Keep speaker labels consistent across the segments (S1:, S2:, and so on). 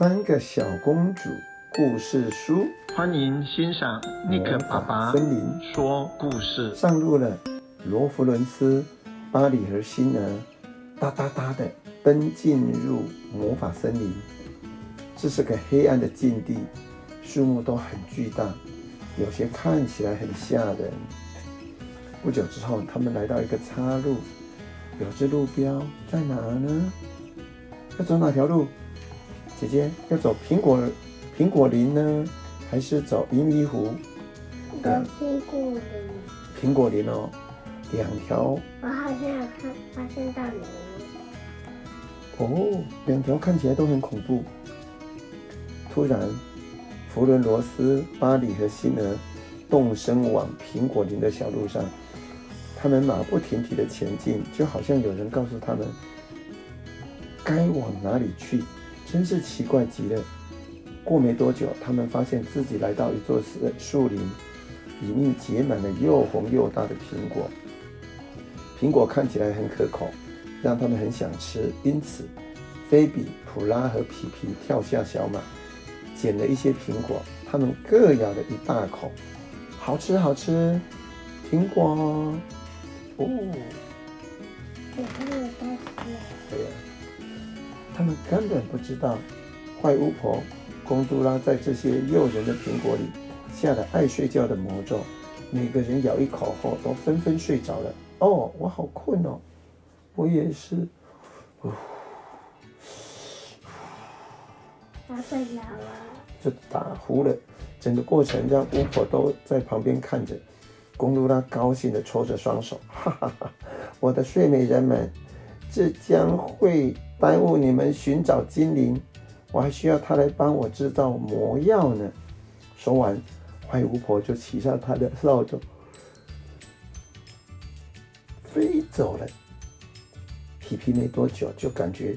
S1: 三个小公主故事书，
S2: 欢迎欣赏尼克爸爸
S1: 森林
S2: 说故事。
S1: 上路了，罗弗伦斯、巴里和辛儿哒哒哒的奔进入魔法森林。这是个黑暗的禁地，树木都很巨大，有些看起来很吓人。不久之后，他们来到一个岔路，有只路标在哪呢？要走哪条路？姐姐要走苹果苹果林呢，还是走银鱼湖？
S3: 走苹果林。
S1: 苹果林哦，两条。
S3: 我好像有看发现到你。
S1: 哦，两条看起来都很恐怖。突然，弗伦罗斯、巴里和辛儿动身往苹果林的小路上，他们马不停蹄的前进，就好像有人告诉他们该往哪里去。真是奇怪极了。过没多久，他们发现自己来到一座树林，里面结满了又红又大的苹果。苹果看起来很可口，让他们很想吃。因此，菲比、普拉和皮皮跳下小马，捡了一些苹果，他们各咬了一大口，好吃好吃，苹果哦。
S3: 我还有东西。
S1: 对呀。他们根本不知道，坏巫婆贡都拉在这些诱人的苹果里下了爱睡觉的魔咒。每个人咬一口后，都纷纷睡着了。哦，我好困哦，我也是。
S3: 他睡着了，
S1: 就打呼了。整个过程让巫婆都在旁边看着。贡多拉高兴地搓着双手，哈哈哈！我的睡美人们，这将会。耽误你们寻找精灵，我还需要他来帮我制造魔药呢。说完，坏巫婆就骑上她的扫帚，飞走了。皮皮没多久就感觉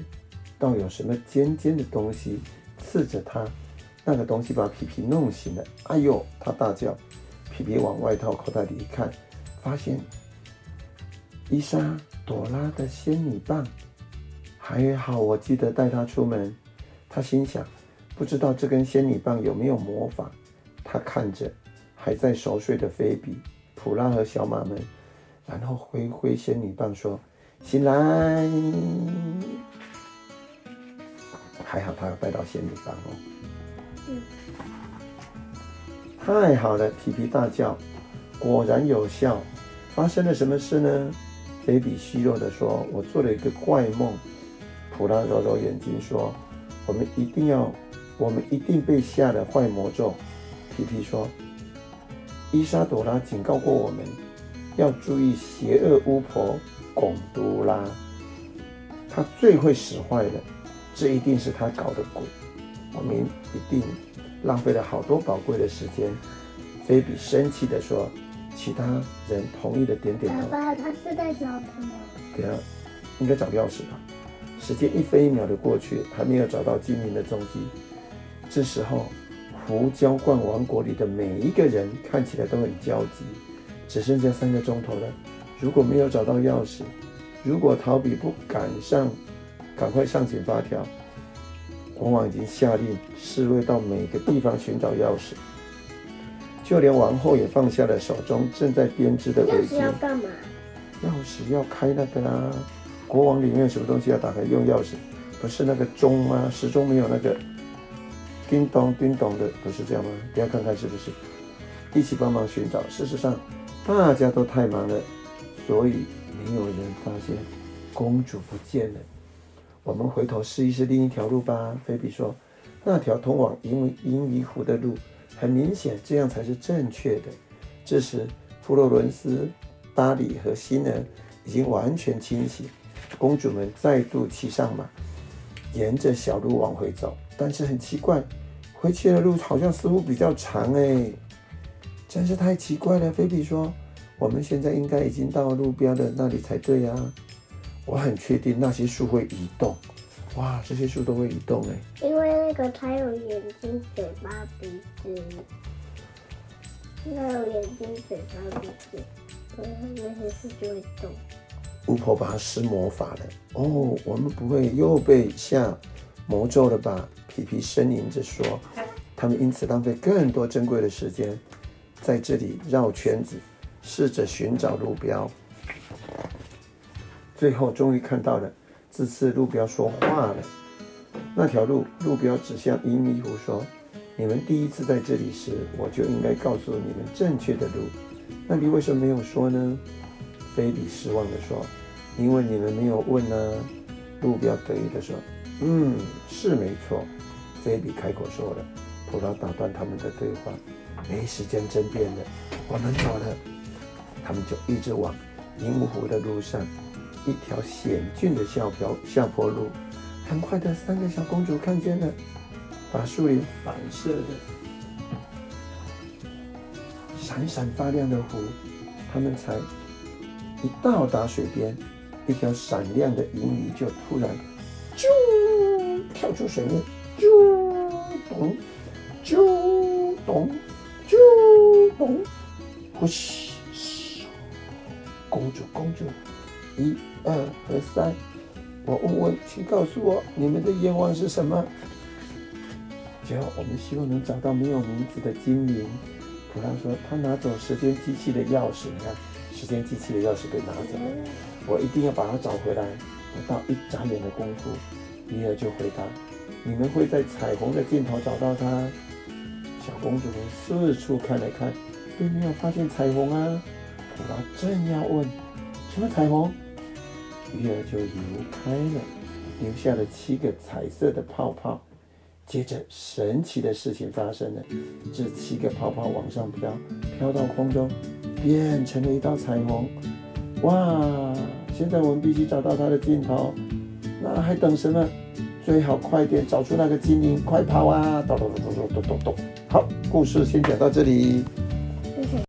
S1: 到有什么尖尖的东西刺着他，那个东西把皮皮弄醒了。哎呦！他大叫。皮皮往外套口袋里一看，发现伊莎朵拉的仙女棒。还好，我记得带她出门。他心想，不知道这根仙女棒有没有魔法。他看着还在熟睡的菲比、普拉和小马们，然后挥挥仙女棒说：“醒来！”还好他有带到仙女棒哦。太好了！皮皮大叫，果然有效。发生了什么事呢？菲比虚弱地说：“我做了一个怪梦。”普拉揉揉眼睛说：“我们一定要，我们一定被下了坏魔咒。”皮皮说：“伊莎朵拉警告过我们，要注意邪恶巫婆贡多拉，她最会使坏了，这一定是她搞的鬼。我们一定浪费了好多宝贵的时间。”菲比生气地说：“其他人同意的点点头。”
S3: 爸爸，他是在找什么？
S1: 等下，应该找钥匙吧。时间一分一秒的过去，还没有找到精灵的踪迹。这时候，胡椒罐王国里的每一个人看起来都很焦急。只剩下三个钟头了，如果没有找到钥匙，如果陶比不赶上，赶快上紧发条。国王已经下令侍卫到每个地方寻找钥匙，就连王后也放下了手中正在编织的围巾。钥匙
S3: 要干嘛？
S1: 钥匙要开那个啦。国王里面什么东西要打开？用钥匙，不是那个钟吗？时钟没有那个叮咚叮咚的，不是这样吗？不要看看是不是？一起帮忙寻找。事实上，大家都太忙了，所以没有人发现公主不见了。我们回头试一试另一条路吧。菲比说：“那条通往银银鱼湖的路，很明显，这样才是正确的。”这时，弗洛伦斯、巴里和辛儿已经完全清醒。公主们再度骑上马，沿着小路往回走。但是很奇怪，回去的路好像似乎比较长哎，真是太奇怪了。菲比说：“我们现在应该已经到路标的那里才对呀。”我很确定那些树会移动。哇，这些树都会移动哎！
S3: 因为那个它有眼睛、嘴巴、鼻子，那有眼睛、嘴巴、鼻子，所以那些树就会动。
S1: 巫婆把它施魔法了哦，我们不会又被下魔咒了吧？皮皮呻吟着说。他们因此浪费更多珍贵的时间，在这里绕圈子，试着寻找路标。最后终于看到了，这次路标说话了。那条路路标指向银迷湖说：“你们第一次在这里时，我就应该告诉你们正确的路。那你为什么没有说呢？”菲比失望地说：“因为你们没有问呢。”路标得意地说：“嗯，是没错。”菲比开口说了。普拉打断他们的对话：“没时间争辩了，我们走了。”他们就一直往银湖的路上，一条险峻的下坡下坡路。很快的，三个小公主看见了，把树林反射的闪闪发亮的湖。他们才一到达水边，一条闪亮的银鱼就突然啾跳出水面，啾咚。啾咚，啾咚，呼嘘嘘，公主公主，一二和三，我问问，请告诉我你们的愿望是什么？只要我们希望能找到没有名字的精灵。普拉说，他拿走时间机器的钥匙，你看，时间机器的钥匙被拿走了，我一定要把它找回来。不到一眨眼的功夫，比尔就回答：你们会在彩虹的尽头找到它。小公主们四处看了看，并没有发现彩虹啊。普拉正要问什么彩虹，鱼儿就游开了，留下了七个彩色的泡泡。接着，神奇的事情发生了，这七个泡泡往上飘，飘到空中，变成了一道彩虹。哇！现在我们必须找到它的尽头，那还等什么？最好快点找出那个精灵，快跑啊！咚咚咚咚咚咚咚。好，故事先讲到这里。